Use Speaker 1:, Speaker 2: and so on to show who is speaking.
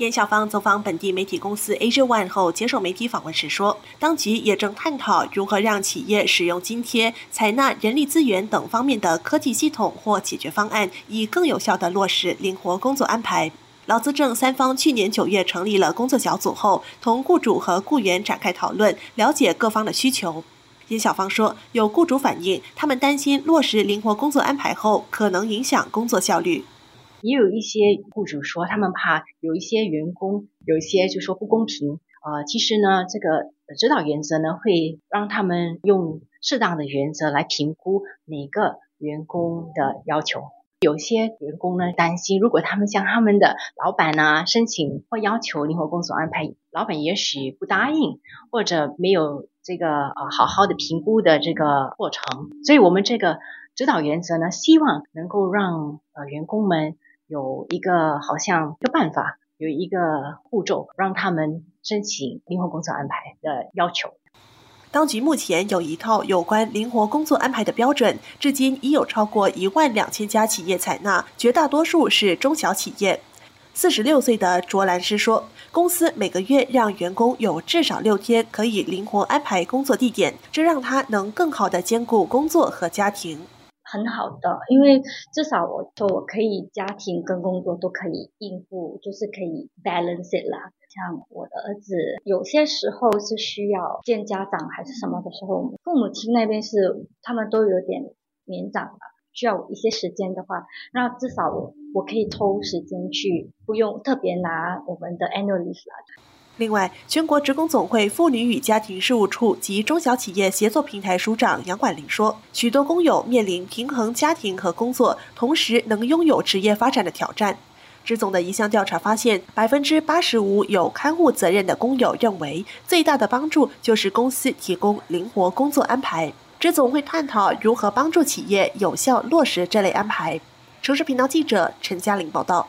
Speaker 1: 严小芳走访本地媒体公司 Asia One 后，接受媒体访问时说，当局也正探讨如何让企业使用津贴、采纳人力资源等方面的科技系统或解决方案，以更有效地落实灵活工作安排。劳资政三方去年九月成立了工作小组后，同雇主和雇员展开讨论，了解各方的需求。严小芳说，有雇主反映，他们担心落实灵活工作安排后，可能影响工作效率。
Speaker 2: 也有一些雇主说，他们怕有一些员工有一些就说不公平。呃，其实呢，这个指导原则呢，会让他们用适当的原则来评估每个员工的要求。有些员工呢担心，如果他们向他们的老板呢申请或要求灵活工作安排，老板也许不答应，或者没有这个呃好好的评估的这个过程。所以我们这个指导原则呢，希望能够让呃员工们有一个好像一个办法，有一个步骤，让他们申请灵活工作安排的要求。
Speaker 1: 当局目前有一套有关灵活工作安排的标准，至今已有超过一万两千家企业采纳，绝大多数是中小企业。四十六岁的卓兰诗说，公司每个月让员工有至少六天可以灵活安排工作地点，这让他能更好地兼顾工作和家庭。
Speaker 3: 很好的，因为至少我说我可以家庭跟工作都可以应付，就是可以 balance it 啦。像我的儿子，有些时候是需要见家长还是什么的时候，父母亲那边是他们都有点年长了，需要一些时间的话，那至少我我可以抽时间去，不用特别拿我们的 annual leave 啦。
Speaker 1: 另外，全国职工总会妇女与家庭事务处及中小企业协作平台署长杨管林说，许多工友面临平衡家庭和工作，同时能拥有职业发展的挑战。职总的一项调查发现，百分之八十五有看护责任的工友认为，最大的帮助就是公司提供灵活工作安排。职总会探讨如何帮助企业有效落实这类安排。城市频道记者陈嘉玲报道。